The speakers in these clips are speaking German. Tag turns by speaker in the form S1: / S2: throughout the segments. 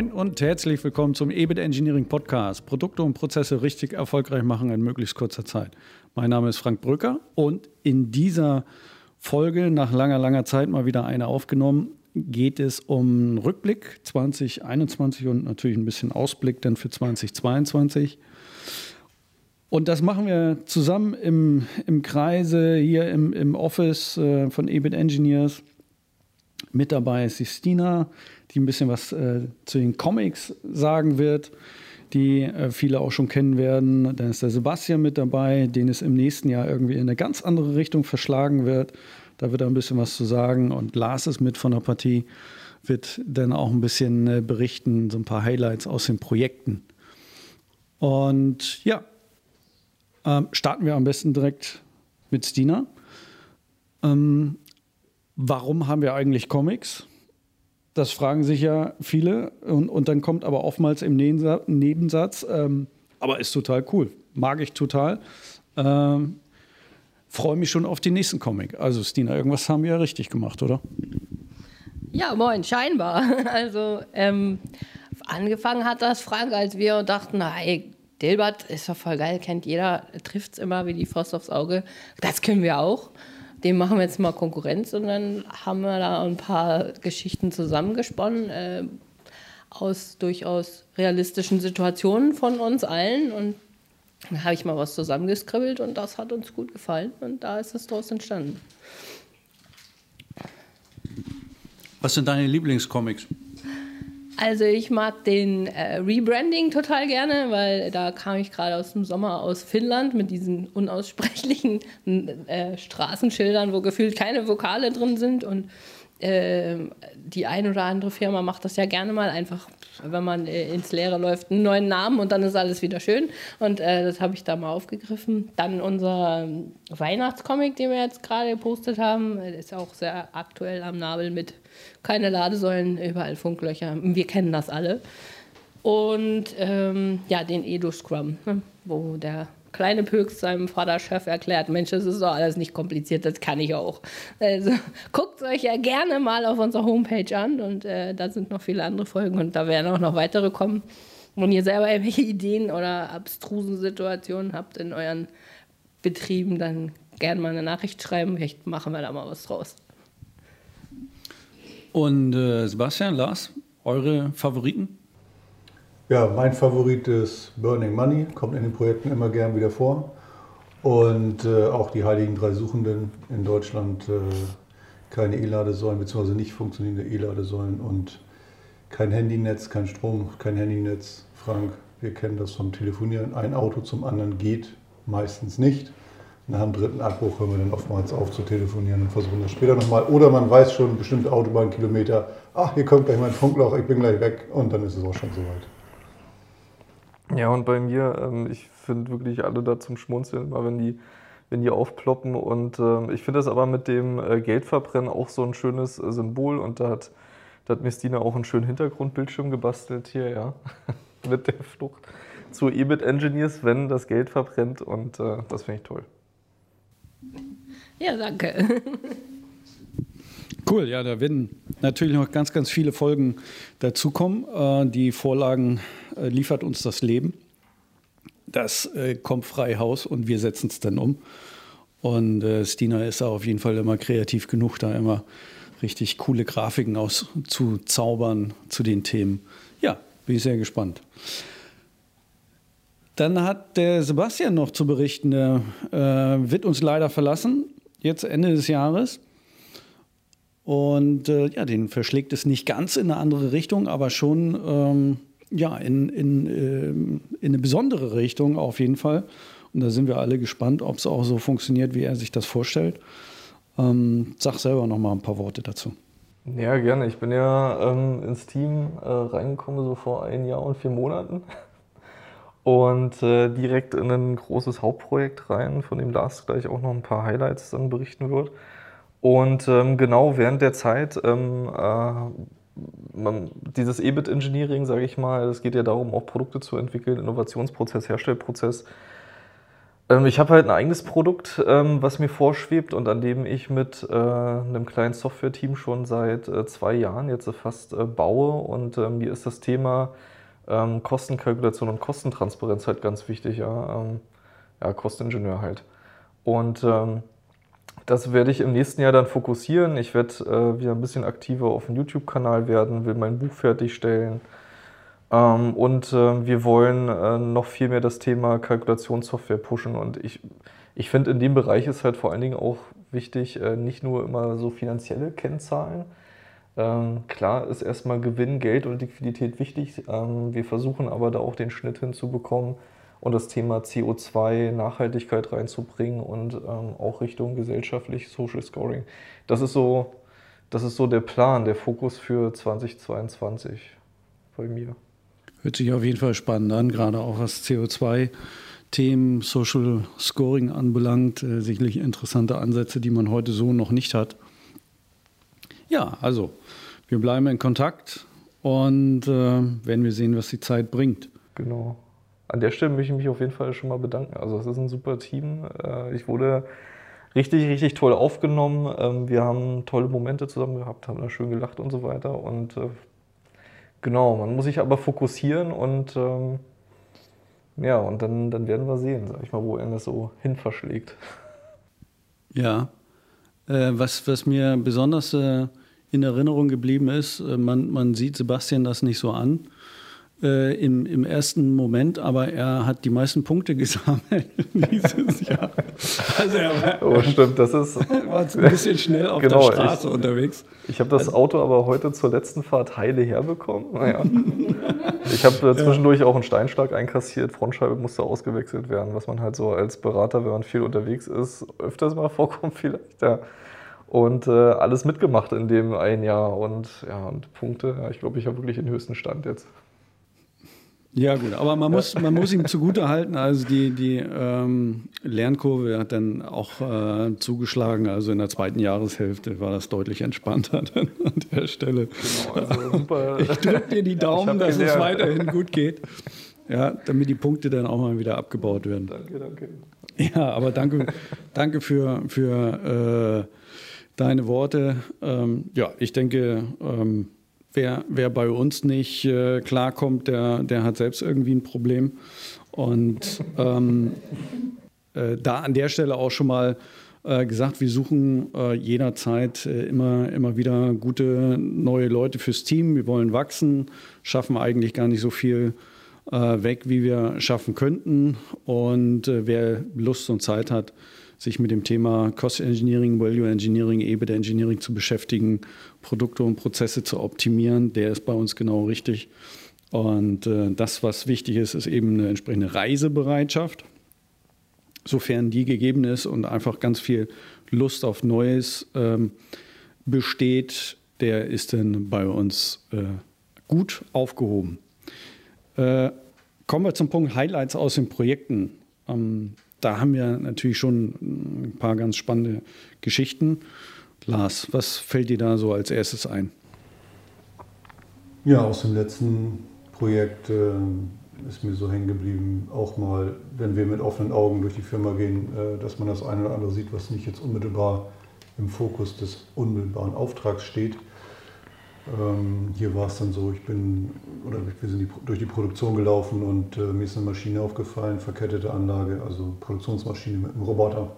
S1: Moin und herzlich willkommen zum EBIT Engineering Podcast. Produkte und Prozesse richtig erfolgreich machen in möglichst kurzer Zeit. Mein Name ist Frank Brücker und in dieser Folge nach langer, langer Zeit mal wieder eine aufgenommen. Geht es um Rückblick 2021 und natürlich ein bisschen Ausblick dann für 2022. Und das machen wir zusammen im, im Kreise hier im, im Office äh, von EBIT Engineers. Mit dabei ist die Stina, die ein bisschen was äh, zu den Comics sagen wird, die äh, viele auch schon kennen werden. Dann ist der Sebastian mit dabei, den es im nächsten Jahr irgendwie in eine ganz andere Richtung verschlagen wird. Da wird er ein bisschen was zu sagen. Und Lars ist mit von der Partie, wird dann auch ein bisschen äh, berichten, so ein paar Highlights aus den Projekten. Und ja, ähm, starten wir am besten direkt mit Stina. Ähm, warum haben wir eigentlich Comics? Das fragen sich ja viele. Und, und dann kommt aber oftmals im Nebensatz, ähm, aber ist total cool. Mag ich total. Ähm, Freue mich schon auf den nächsten Comic. Also, Stina, irgendwas haben wir ja richtig gemacht, oder?
S2: Ja, moin, scheinbar. Also, ähm, angefangen hat das Frank, als wir dachten, na, ey, Dilbert ist doch voll geil, kennt jeder, trifft es immer wie die Faust aufs Auge. Das können wir auch dem machen wir jetzt mal Konkurrenz und dann haben wir da ein paar Geschichten zusammengesponnen äh, aus durchaus realistischen Situationen von uns allen und dann habe ich mal was zusammengeskribbelt und das hat uns gut gefallen und da ist es daraus entstanden.
S1: Was sind deine Lieblingscomics?
S2: Also ich mag den äh, Rebranding total gerne, weil da kam ich gerade aus dem Sommer aus Finnland mit diesen unaussprechlichen äh, Straßenschildern, wo gefühlt keine Vokale drin sind. Und äh, die ein oder andere Firma macht das ja gerne mal einfach, wenn man äh, ins Leere läuft, einen neuen Namen und dann ist alles wieder schön. Und äh, das habe ich da mal aufgegriffen. Dann unser Weihnachtscomic, den wir jetzt gerade gepostet haben, ist auch sehr aktuell am Nabel mit keine Ladesäulen, überall Funklöcher. Wir kennen das alle. Und ähm, ja, den Edu-Scrum, ne, wo der kleine Pöks seinem Vaterchef erklärt, Mensch, das ist doch alles nicht kompliziert, das kann ich auch. Also guckt euch ja gerne mal auf unserer Homepage an und äh, da sind noch viele andere Folgen und da werden auch noch weitere kommen. Wenn ihr selber irgendwelche Ideen oder abstrusen Situationen habt in euren Betrieben, dann gerne mal eine Nachricht schreiben, vielleicht machen wir da mal was draus.
S1: Und äh, Sebastian, Lars, eure Favoriten?
S3: Ja, mein Favorit ist Burning Money, kommt in den Projekten immer gern wieder vor. Und äh, auch die Heiligen Drei Suchenden in Deutschland, äh, keine E-Ladesäulen, beziehungsweise nicht funktionierende E-Ladesäulen und kein Handynetz, kein Strom, kein Handynetz. Frank, wir kennen das vom Telefonieren. Ein Auto zum anderen geht meistens nicht nach dem dritten Abbruch hören wir dann oftmals auf zu telefonieren und versuchen das später nochmal. Oder man weiß schon bestimmte Autobahnkilometer, ach, hier kommt gleich mein Funkloch, ich bin gleich weg und dann ist es auch schon soweit.
S4: Ja, und bei mir, ähm, ich finde wirklich alle da zum Schmunzeln, immer wenn die, wenn die aufploppen. Und ähm, ich finde das aber mit dem äh, Geldverbrennen auch so ein schönes äh, Symbol. Und da hat, da hat Mistina auch einen schönen Hintergrundbildschirm gebastelt hier, ja, mit der Flucht zu EBIT Engineers, wenn das Geld verbrennt. Und äh, das finde ich toll.
S2: Ja, danke.
S1: Cool, ja, da werden natürlich noch ganz, ganz viele Folgen dazukommen. Äh, die Vorlagen äh, liefert uns das Leben. Das äh, kommt frei Haus und wir setzen es dann um. Und Stina ist da auf jeden Fall immer kreativ genug, da immer richtig coole Grafiken auszuzaubern zu den Themen. Ja, bin ich sehr gespannt. Dann hat der Sebastian noch zu berichten, der äh, wird uns leider verlassen, jetzt Ende des Jahres. Und äh, ja, den verschlägt es nicht ganz in eine andere Richtung, aber schon ähm, ja, in, in, äh, in eine besondere Richtung auf jeden Fall. Und da sind wir alle gespannt, ob es auch so funktioniert, wie er sich das vorstellt. Ähm, sag selber noch mal ein paar Worte dazu.
S4: Ja, gerne. Ich bin ja ähm, ins Team äh, reingekommen, so vor ein Jahr und vier Monaten und äh, direkt in ein großes Hauptprojekt rein, von dem Lars gleich auch noch ein paar Highlights dann berichten wird. Und ähm, genau während der Zeit, ähm, äh, man, dieses EBIT Engineering, sage ich mal, es geht ja darum, auch Produkte zu entwickeln, Innovationsprozess, Herstellprozess. Ähm, ich habe halt ein eigenes Produkt, ähm, was mir vorschwebt und an dem ich mit äh, einem kleinen Software-Team schon seit äh, zwei Jahren jetzt fast äh, baue. Und ähm, mir ist das Thema Kostenkalkulation und Kostentransparenz halt ganz wichtig. Ja, ja Kosteningenieur halt. Und das werde ich im nächsten Jahr dann fokussieren. Ich werde wieder ein bisschen aktiver auf dem YouTube-Kanal werden, will mein Buch fertigstellen. Ähm, und äh, wir wollen äh, noch viel mehr das Thema Kalkulationssoftware pushen. Und ich, ich finde, in dem Bereich ist halt vor allen Dingen auch wichtig, äh, nicht nur immer so finanzielle Kennzahlen. Ähm, klar ist erstmal Gewinn, Geld und Liquidität wichtig. Ähm, wir versuchen aber da auch den Schnitt hinzubekommen und das Thema CO2, Nachhaltigkeit reinzubringen und ähm, auch Richtung gesellschaftlich Social Scoring. Das ist so, das ist so der Plan, der Fokus für 2022 bei mir.
S1: Hört sich auf jeden Fall spannend an, gerade auch was CO2-Themen, Social Scoring anbelangt. Äh, sicherlich interessante Ansätze, die man heute so noch nicht hat. Ja, also wir bleiben in Kontakt und äh, werden wir sehen, was die Zeit bringt.
S4: Genau. An der Stelle möchte ich mich auf jeden Fall schon mal bedanken. Also es ist ein super Team. Äh, ich wurde richtig, richtig toll aufgenommen. Ähm, wir haben tolle Momente zusammen gehabt, haben da schön gelacht und so weiter. Und äh, Genau, man muss sich aber fokussieren und ähm, ja, und dann, dann werden wir sehen, sag ich mal, wo er das so hin verschlägt.
S1: Ja, äh, was, was mir besonders in Erinnerung geblieben ist, man, man sieht Sebastian das nicht so an, äh, im, im ersten Moment, aber er hat die meisten Punkte gesammelt dieses Jahr.
S4: Also er war, oh, stimmt, das ist.
S1: War ein bisschen schnell auf genau, der Straße ich, unterwegs.
S4: Ich habe das also, Auto aber heute zur letzten Fahrt heile herbekommen. Naja. ich habe äh, zwischendurch ja. auch einen Steinschlag einkassiert, Frontscheibe musste ausgewechselt werden, was man halt so als Berater, wenn man viel unterwegs ist, öfters mal vorkommt vielleicht. Ja und äh, alles mitgemacht in dem ein Jahr und ja, und Punkte. Ja, ich glaube, ich habe wirklich den höchsten Stand jetzt.
S1: Ja, gut, aber man muss, man muss ihm zugute halten, also die, die ähm, Lernkurve hat dann auch äh, zugeschlagen. Also in der zweiten Jahreshälfte war das deutlich entspannter an der Stelle. Genau, also super. Ich drücke dir die Daumen, dass gelernt. es weiterhin gut geht. Ja, damit die Punkte dann auch mal wieder abgebaut werden. Danke, danke. Ja, aber danke, danke für, für äh, deine Worte. Ähm, ja, ich denke, ähm, Wer, wer bei uns nicht äh, klarkommt, der, der hat selbst irgendwie ein Problem. Und ähm, äh, da an der Stelle auch schon mal äh, gesagt, wir suchen äh, jederzeit äh, immer, immer wieder gute neue Leute fürs Team. Wir wollen wachsen, schaffen eigentlich gar nicht so viel äh, weg, wie wir schaffen könnten. Und wer Lust und Zeit hat, sich mit dem Thema Cost Engineering, Value Engineering, EBITDA Engineering zu beschäftigen, Produkte und Prozesse zu optimieren, der ist bei uns genau richtig. Und äh, das, was wichtig ist, ist eben eine entsprechende Reisebereitschaft, sofern die gegeben ist und einfach ganz viel Lust auf Neues ähm, besteht, der ist dann bei uns äh, gut aufgehoben. Äh, kommen wir zum Punkt Highlights aus den Projekten. Ähm, da haben wir natürlich schon ein paar ganz spannende Geschichten. Lars, was fällt dir da so als erstes ein?
S3: Ja, aus dem letzten Projekt äh, ist mir so hängen geblieben, auch mal, wenn wir mit offenen Augen durch die Firma gehen, äh, dass man das eine oder andere sieht, was nicht jetzt unmittelbar im Fokus des unmittelbaren Auftrags steht. Ähm, hier war es dann so, ich bin, oder wir sind die, durch die Produktion gelaufen und äh, mir ist eine Maschine aufgefallen, verkettete Anlage, also Produktionsmaschine mit einem Roboter.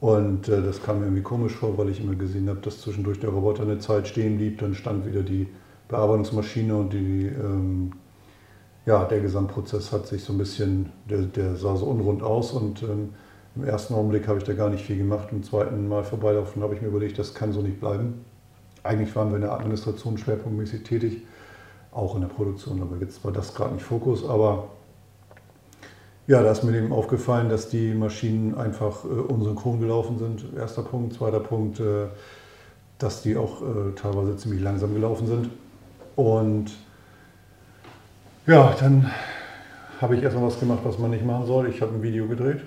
S3: Und äh, das kam mir irgendwie komisch vor, weil ich immer gesehen habe, dass zwischendurch der Roboter eine Zeit stehen blieb, dann stand wieder die Bearbeitungsmaschine und die, ähm, ja, der Gesamtprozess hat sich so ein bisschen, der, der sah so unrund aus und ähm, im ersten Augenblick habe ich da gar nicht viel gemacht. Im zweiten Mal vorbeilaufen habe ich mir überlegt, das kann so nicht bleiben. Eigentlich waren wir in der Administration schwerpunktmäßig tätig, auch in der Produktion, aber jetzt war das gerade nicht Fokus. Aber ja, da ist mir eben aufgefallen, dass die Maschinen einfach äh, unsynchron gelaufen sind. Erster Punkt. Zweiter Punkt, äh, dass die auch äh, teilweise ziemlich langsam gelaufen sind. Und ja, dann habe ich erstmal was gemacht, was man nicht machen soll. Ich habe ein Video gedreht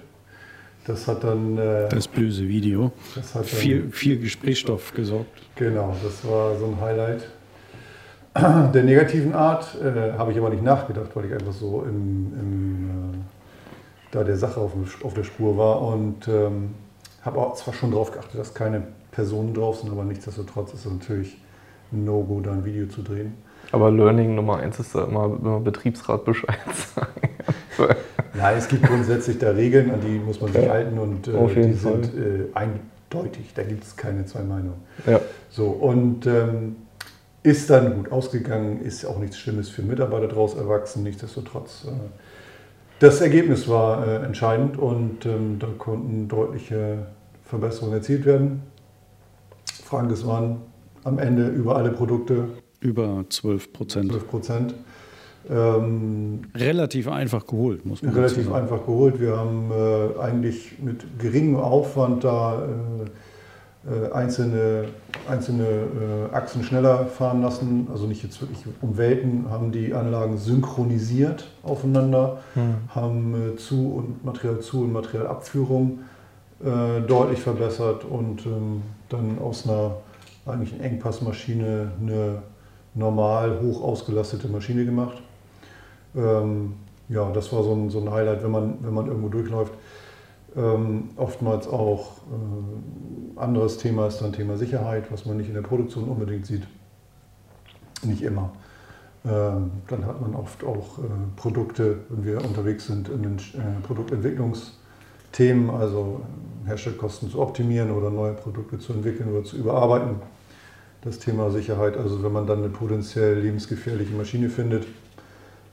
S3: das hat dann.
S1: Äh, das böse Video. Das hat dann, viel, viel Gesprächsstoff gesorgt.
S3: Genau, das war so ein Highlight. Der negativen Art äh, habe ich aber nicht nachgedacht, weil ich einfach so im, im da der Sache auf, auf der Spur war und ähm, habe auch zwar schon darauf geachtet, dass keine Personen drauf sind, aber nichtsdestotrotz ist es natürlich ein No-Go, da ein Video zu drehen.
S4: Aber Learning Nummer eins ist da immer, immer Betriebsrat Bescheid sagen.
S3: Ja, es gibt grundsätzlich da Regeln, an die muss man sich ja, halten und
S4: äh,
S3: die sind äh, eindeutig. Da gibt es keine zwei Meinungen.
S4: Ja.
S3: So, und ähm, ist dann gut ausgegangen, ist auch nichts Schlimmes für Mitarbeiter daraus erwachsen, nichtsdestotrotz. Äh, das Ergebnis war äh, entscheidend und ähm, da konnten deutliche Verbesserungen erzielt werden. Frank, es waren am Ende über alle Produkte.
S1: Über 12 Prozent.
S3: 12 Prozent.
S1: Ähm, relativ einfach geholt, muss man
S3: sagen. Relativ einfach geholt. Wir haben äh, eigentlich mit geringem Aufwand da äh, äh, einzelne, einzelne äh, Achsen schneller fahren lassen. Also nicht jetzt wirklich um Welten, haben die Anlagen synchronisiert aufeinander, mhm. haben äh, Zu- und Materialzu- und Materialabführung äh, deutlich verbessert und ähm, dann aus einer eigentlichen Engpassmaschine eine normal hoch ausgelastete Maschine gemacht. Ähm, ja, das war so ein, so ein, Highlight, wenn man, wenn man irgendwo durchläuft. Ähm, oftmals auch äh, anderes Thema ist dann Thema Sicherheit, was man nicht in der Produktion unbedingt sieht. Nicht immer. Ähm, dann hat man oft auch äh, Produkte, wenn wir unterwegs sind in den äh, Produktentwicklungsthemen, also Herstellkosten zu optimieren oder neue Produkte zu entwickeln oder zu überarbeiten. Das Thema Sicherheit, also wenn man dann eine potenziell lebensgefährliche Maschine findet,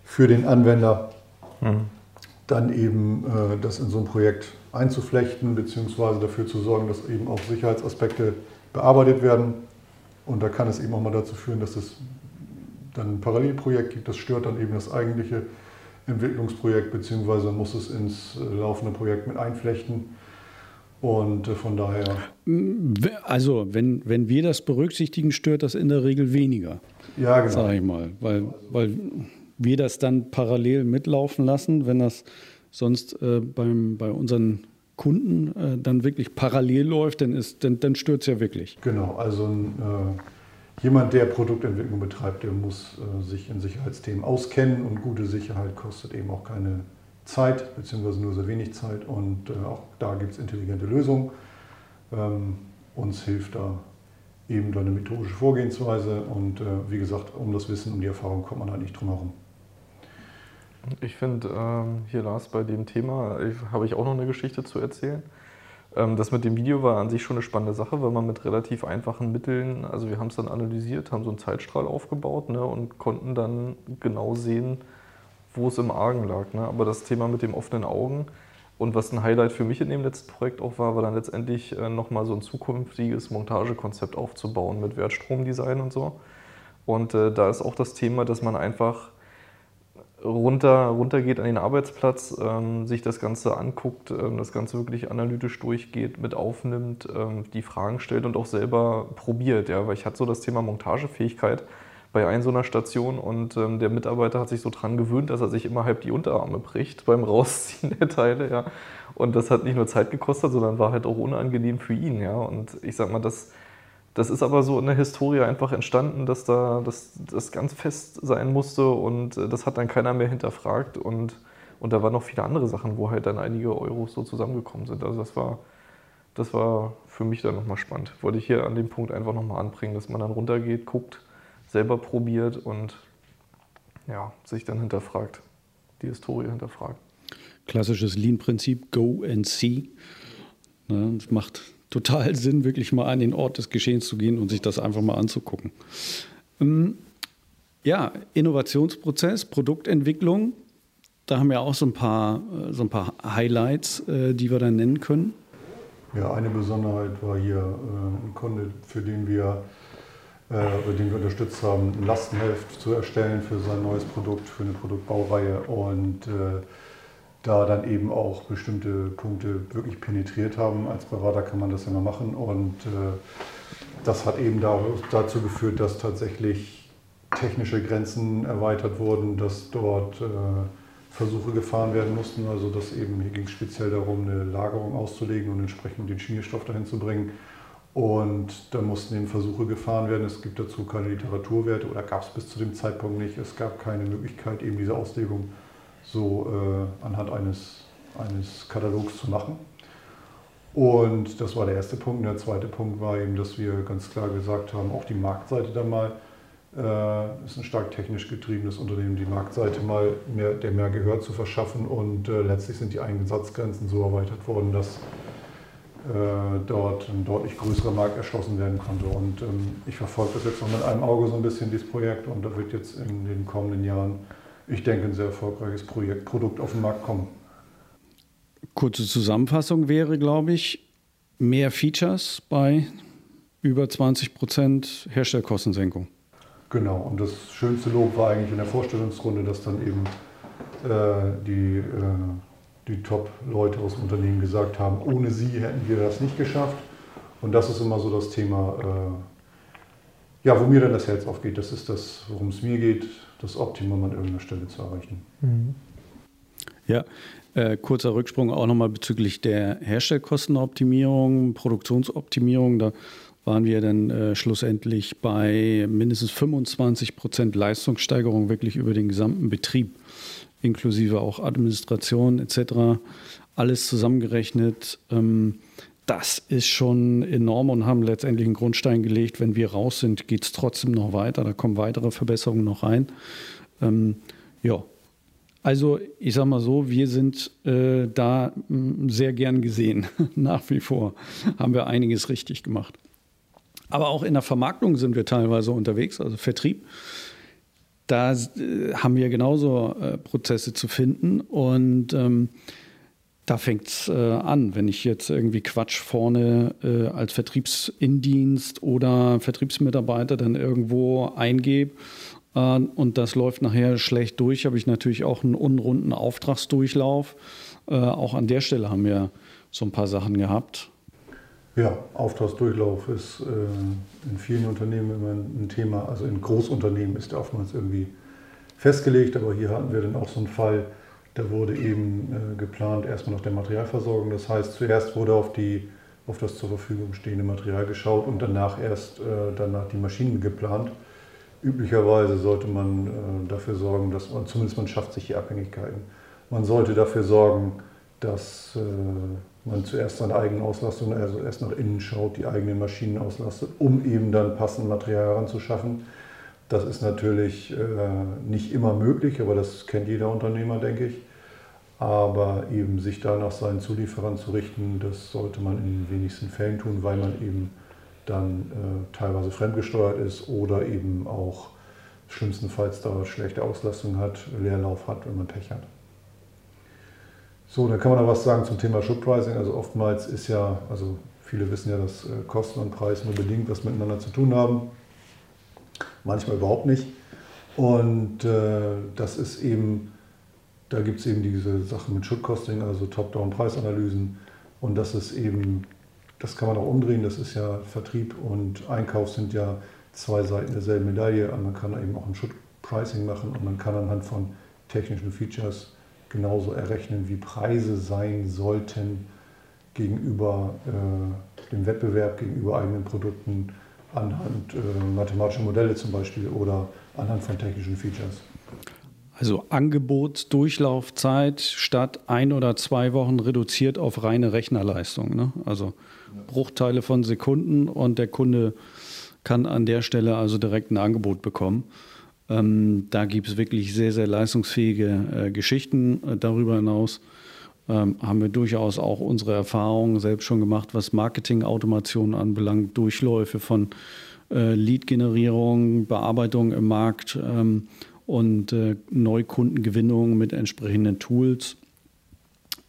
S3: für den Anwender, mhm. dann eben äh, das in so ein Projekt einzuflechten, beziehungsweise dafür zu sorgen, dass eben auch Sicherheitsaspekte bearbeitet werden. Und da kann es eben auch mal dazu führen, dass es dann ein Parallelprojekt gibt. Das stört dann eben das eigentliche Entwicklungsprojekt, beziehungsweise muss es ins äh, laufende Projekt mit einflechten. Und äh, von daher.
S1: Also, wenn, wenn wir das berücksichtigen, stört das in der Regel weniger.
S3: Ja, genau.
S1: Sag ich mal. Weil, weil wir das dann parallel mitlaufen lassen, wenn das sonst äh, beim, bei unseren Kunden äh, dann wirklich parallel läuft, dann, dann, dann stört es ja wirklich.
S3: Genau, also äh, jemand, der Produktentwicklung betreibt, der muss äh, sich in Sicherheitsthemen auskennen und gute Sicherheit kostet eben auch keine Zeit, beziehungsweise nur sehr wenig Zeit und äh, auch da gibt es intelligente Lösungen. Ähm, uns hilft da eben eine methodische Vorgehensweise und äh, wie gesagt, um das Wissen, um die Erfahrung kommt man halt nicht drum herum.
S4: Ich finde, ähm, hier Lars, bei dem Thema habe ich auch noch eine Geschichte zu erzählen. Ähm, das mit dem Video war an sich schon eine spannende Sache, weil man mit relativ einfachen Mitteln, also wir haben es dann analysiert, haben so einen Zeitstrahl aufgebaut ne, und konnten dann genau sehen, wo es im Argen lag. Ne? Aber das Thema mit den offenen Augen und was ein Highlight für mich in dem letzten Projekt auch war, war dann letztendlich äh, nochmal so ein zukünftiges Montagekonzept aufzubauen mit Wertstromdesign und so. Und äh, da ist auch das Thema, dass man einfach runter, runter geht an den Arbeitsplatz, ähm, sich das Ganze anguckt, ähm, das Ganze wirklich analytisch durchgeht, mit aufnimmt, ähm, die Fragen stellt und auch selber probiert. Ja? Weil ich hatte so das Thema Montagefähigkeit bei einer so einer Station und ähm, der Mitarbeiter hat sich so dran gewöhnt, dass er sich immer halb die Unterarme bricht beim Rausziehen der Teile. Ja? Und das hat nicht nur Zeit gekostet, sondern war halt auch unangenehm für ihn. Ja? Und ich sag mal, das das ist aber so in der Historie einfach entstanden, dass da das, das ganz fest sein musste und äh, das hat dann keiner mehr hinterfragt und, und da waren noch viele andere Sachen, wo halt dann einige Euros so zusammengekommen sind. Also das war, das war für mich dann nochmal spannend. Wollte ich hier an dem Punkt einfach nochmal anbringen, dass man dann runtergeht, guckt, selber probiert und ja, sich dann hinterfragt, die Historie hinterfragt.
S1: Klassisches Lean-Prinzip, go and see. Ne, macht total Sinn, wirklich mal an den Ort des Geschehens zu gehen und sich das einfach mal anzugucken. Ähm, ja, Innovationsprozess, Produktentwicklung, da haben wir auch so ein paar, äh, so ein paar Highlights, äh, die wir dann nennen können.
S3: Ja, eine Besonderheit war hier äh, ein Kunde, für den wir, den wir unterstützt haben, ein Lastenheft zu erstellen für sein neues Produkt, für eine Produktbaureihe und da dann eben auch bestimmte Punkte wirklich penetriert haben. Als Berater kann man das immer machen und äh, das hat eben dazu geführt, dass tatsächlich technische Grenzen erweitert wurden, dass dort äh, Versuche gefahren werden mussten. Also dass eben hier ging es speziell darum, eine Lagerung auszulegen und entsprechend den Schmierstoff dahin zu bringen. Und da mussten eben Versuche gefahren werden. Es gibt dazu keine Literaturwerte oder gab es bis zu dem Zeitpunkt nicht. Es gab keine Möglichkeit, eben diese Auslegung so äh, anhand eines eines Katalogs zu machen. Und das war der erste Punkt. Der zweite Punkt war eben, dass wir ganz klar gesagt haben, auch die Marktseite da mal äh, ist ein stark technisch getriebenes Unternehmen, die Marktseite mal mehr, der mehr Gehör zu verschaffen und äh, letztlich sind die Einsatzgrenzen so erweitert worden, dass äh, dort ein deutlich größerer Markt erschlossen werden konnte. Und ähm, ich verfolge das jetzt noch mit einem Auge so ein bisschen, dieses Projekt, und da wird jetzt in den kommenden Jahren, ich denke, ein sehr erfolgreiches Projekt, Produkt auf den Markt kommen.
S1: Kurze Zusammenfassung wäre, glaube ich, mehr Features bei über 20 Prozent Herstellkostensenkung.
S3: Genau, und das schönste Lob war eigentlich in der Vorstellungsrunde, dass dann eben äh, die, äh, die Top-Leute aus dem Unternehmen gesagt haben, ohne sie hätten wir das nicht geschafft. Und das ist immer so das Thema, äh, ja, wo mir dann das Herz aufgeht. Das ist das, worum es mir geht, das Optimum an irgendeiner Stelle zu erreichen. Mhm.
S1: Ja, äh, kurzer Rücksprung auch nochmal bezüglich der Herstellkostenoptimierung, Produktionsoptimierung. Da waren wir dann äh, schlussendlich bei mindestens 25 Prozent Leistungssteigerung wirklich über den gesamten Betrieb, inklusive auch Administration etc. Alles zusammengerechnet. Ähm, das ist schon enorm und haben letztendlich einen Grundstein gelegt. Wenn wir raus sind, geht es trotzdem noch weiter. Da kommen weitere Verbesserungen noch rein. Ähm, ja, also ich sage mal so, wir sind äh, da mh, sehr gern gesehen, nach wie vor. Haben wir einiges richtig gemacht. Aber auch in der Vermarktung sind wir teilweise unterwegs, also Vertrieb. Da äh, haben wir genauso äh, Prozesse zu finden und ähm, da fängt es äh, an, wenn ich jetzt irgendwie Quatsch vorne äh, als Vertriebsindienst oder Vertriebsmitarbeiter dann irgendwo eingebe äh, und das läuft nachher schlecht durch, habe ich natürlich auch einen unrunden Auftragsdurchlauf. Äh, auch an der Stelle haben wir so ein paar Sachen gehabt.
S3: Ja, Auftragsdurchlauf ist äh, in vielen Unternehmen immer ein Thema. Also in Großunternehmen ist der oftmals irgendwie festgelegt, aber hier hatten wir dann auch so einen Fall, da wurde eben äh, geplant erstmal nach der Materialversorgung. Das heißt, zuerst wurde auf, die, auf das zur Verfügung stehende Material geschaut und danach erst äh, danach die Maschinen geplant. Üblicherweise sollte man äh, dafür sorgen, dass man, zumindest man schafft sich die Abhängigkeiten. Man sollte dafür sorgen, dass äh, man zuerst seine eigene Auslastung, also erst nach innen schaut, die eigenen Maschinen auslastet, um eben dann passend Material heranzuschaffen. Das ist natürlich äh, nicht immer möglich, aber das kennt jeder Unternehmer, denke ich. Aber eben sich da nach seinen Zulieferern zu richten, das sollte man in den wenigsten Fällen tun, weil man eben dann äh, teilweise fremdgesteuert ist oder eben auch schlimmstenfalls da schlechte Auslastung hat, Leerlauf hat, wenn man Pech hat. So, dann kann man noch was sagen zum Thema Schubpricing. Also oftmals ist ja, also viele wissen ja, dass äh, Kosten und Preis nur bedingt was miteinander zu tun haben. Manchmal überhaupt nicht. Und äh, das ist eben, da gibt es eben diese Sachen mit Schuttkosting, also Top-Down-Preisanalysen. Und das ist eben, das kann man auch umdrehen, das ist ja Vertrieb und Einkauf sind ja zwei Seiten derselben Medaille. Man kann eben auch ein Schuttpricing machen und man kann anhand von technischen Features genauso errechnen, wie Preise sein sollten gegenüber äh, dem Wettbewerb, gegenüber eigenen Produkten, anhand äh, mathematischer Modelle zum Beispiel oder anhand von technischen Features.
S1: Also Angebotsdurchlaufzeit statt ein oder zwei Wochen reduziert auf reine Rechnerleistung. Ne? Also Bruchteile von Sekunden und der Kunde kann an der Stelle also direkt ein Angebot bekommen. Ähm, da gibt es wirklich sehr, sehr leistungsfähige äh, Geschichten. Äh, darüber hinaus ähm, haben wir durchaus auch unsere Erfahrungen selbst schon gemacht, was Marketing-Automation anbelangt, Durchläufe von äh, Lead-Generierung, Bearbeitung im Markt ähm, und äh, Neukundengewinnung mit entsprechenden Tools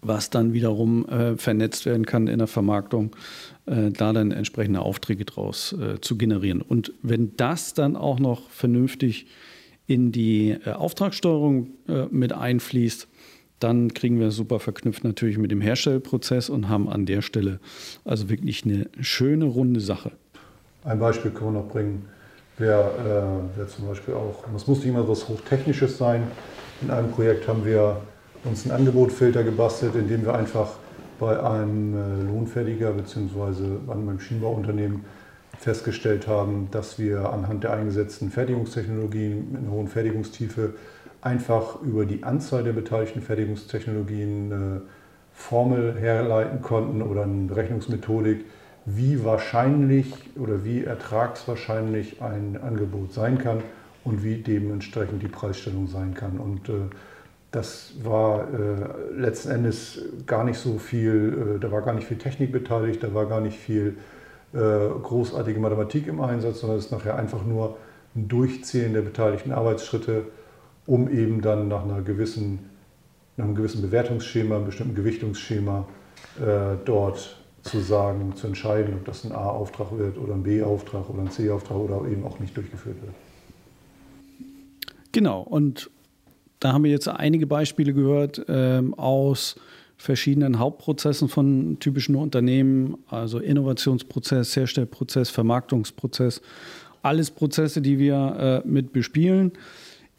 S1: was dann wiederum äh, vernetzt werden kann in der Vermarktung, äh, da dann entsprechende Aufträge draus äh, zu generieren. Und wenn das dann auch noch vernünftig in die äh, Auftragssteuerung mit einfließt, dann kriegen wir super verknüpft natürlich mit dem Herstellprozess und haben an der Stelle also wirklich eine schöne runde Sache.
S3: Ein Beispiel können wir noch bringen, wäre äh, wär zum Beispiel auch, es muss nicht immer was Hochtechnisches sein. In einem Projekt haben wir uns einen Angebotfilter gebastelt, indem wir einfach bei einem äh, Lohnfertiger bzw. bei einem Maschinenbauunternehmen festgestellt haben, dass wir anhand der eingesetzten Fertigungstechnologien mit einer hohen Fertigungstiefe einfach über die Anzahl der beteiligten Fertigungstechnologien Formel herleiten konnten oder eine Berechnungsmethodik, wie wahrscheinlich oder wie ertragswahrscheinlich ein Angebot sein kann und wie dementsprechend die Preisstellung sein kann. Und äh, das war äh, letzten Endes gar nicht so viel, äh, da war gar nicht viel Technik beteiligt, da war gar nicht viel großartige Mathematik im Einsatz, sondern es ist nachher einfach nur ein Durchzählen der beteiligten Arbeitsschritte, um eben dann nach, einer gewissen, nach einem gewissen Bewertungsschema, einem bestimmten Gewichtungsschema äh, dort zu sagen, zu entscheiden, ob das ein A-Auftrag wird oder ein B-Auftrag oder ein C-Auftrag oder eben auch nicht durchgeführt wird.
S1: Genau, und da haben wir jetzt einige Beispiele gehört ähm, aus verschiedenen Hauptprozessen von typischen Unternehmen, also Innovationsprozess, Herstellprozess, Vermarktungsprozess, alles Prozesse, die wir äh, mit bespielen,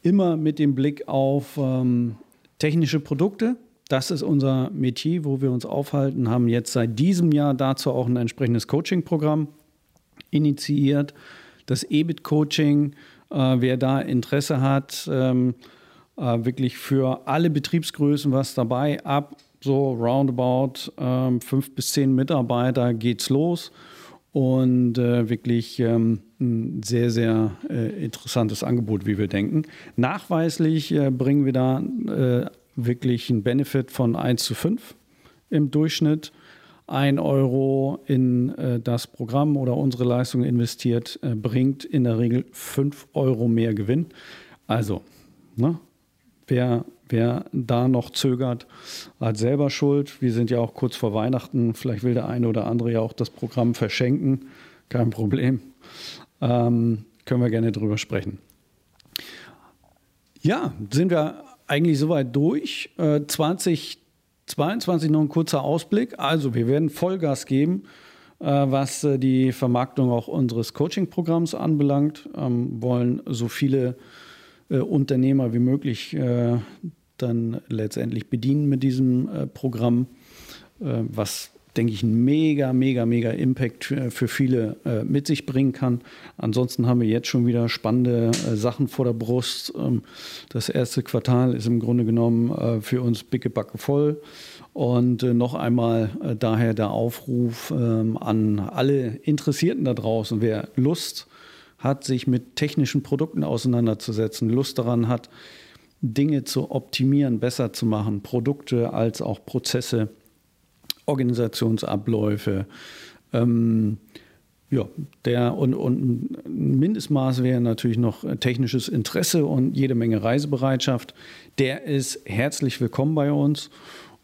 S1: immer mit dem Blick auf ähm, technische Produkte. Das ist unser Metier, wo wir uns aufhalten, haben jetzt seit diesem Jahr dazu auch ein entsprechendes Coaching-Programm initiiert. Das EBIT-Coaching, äh, wer da Interesse hat, ähm, äh, wirklich für alle Betriebsgrößen was dabei. Ab so roundabout ähm, fünf bis zehn Mitarbeiter geht's los. Und äh, wirklich ähm, ein sehr, sehr äh, interessantes Angebot, wie wir denken. Nachweislich äh, bringen wir da äh, wirklich einen Benefit von 1 zu 5 im Durchschnitt. 1 Euro in äh, das Programm oder unsere Leistung investiert, äh, bringt in der Regel 5 Euro mehr Gewinn. Also, ne, wer, wer da noch zögert, hat selber Schuld. Wir sind ja auch kurz vor Weihnachten. Vielleicht will der eine oder andere ja auch das Programm verschenken. Kein Problem. Ähm, können wir gerne drüber sprechen. Ja, sind wir eigentlich soweit durch. Äh, 20 22 noch ein kurzer Ausblick. Also wir werden Vollgas geben, äh, was äh, die Vermarktung auch unseres Coaching-Programms anbelangt. Ähm, wollen so viele äh, Unternehmer wie möglich dann letztendlich bedienen mit diesem Programm, was denke ich, einen mega, mega, mega Impact für, für viele äh, mit sich bringen kann. Ansonsten haben wir jetzt schon wieder spannende äh, Sachen vor der Brust. Ähm, das erste Quartal ist im Grunde genommen äh, für uns bicke Backe voll. Und äh, noch einmal äh, daher der Aufruf ähm, an alle Interessierten da draußen, wer Lust hat, sich mit technischen Produkten auseinanderzusetzen, Lust daran hat, Dinge zu optimieren, besser zu machen, Produkte als auch Prozesse Organisationsabläufe. Ähm, ja, der und, und ein Mindestmaß wäre natürlich noch technisches Interesse und jede Menge Reisebereitschaft. Der ist herzlich willkommen bei uns.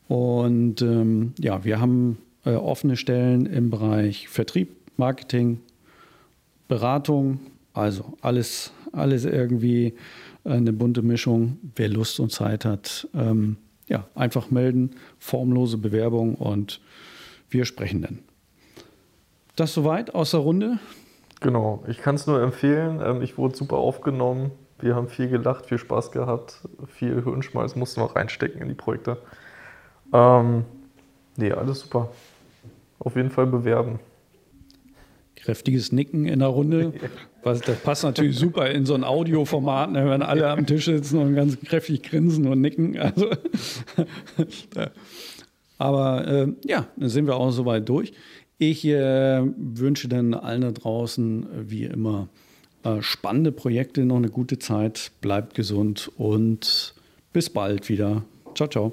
S1: Und ähm, ja, wir haben äh, offene Stellen im Bereich Vertrieb, Marketing, Beratung, also alles, alles irgendwie eine bunte Mischung. Wer Lust und Zeit hat, ähm, ja, einfach melden, formlose Bewerbung und wir sprechen dann. Das soweit aus der Runde?
S4: Genau, ich kann es nur empfehlen. Ähm, ich wurde super aufgenommen. Wir haben viel gelacht, viel Spaß gehabt, viel Hirnschmalz mussten wir reinstecken in die Projekte. Ähm, nee, alles super. Auf jeden Fall bewerben
S1: kräftiges Nicken in der Runde. Was, das passt natürlich super in so ein Audioformat, ne, wenn alle am Tisch sitzen und ganz kräftig grinsen und nicken. Also, aber äh, ja, dann sind wir auch soweit durch. Ich äh, wünsche dann allen da draußen, wie immer, äh, spannende Projekte, noch eine gute Zeit, bleibt gesund und bis bald wieder. Ciao, ciao.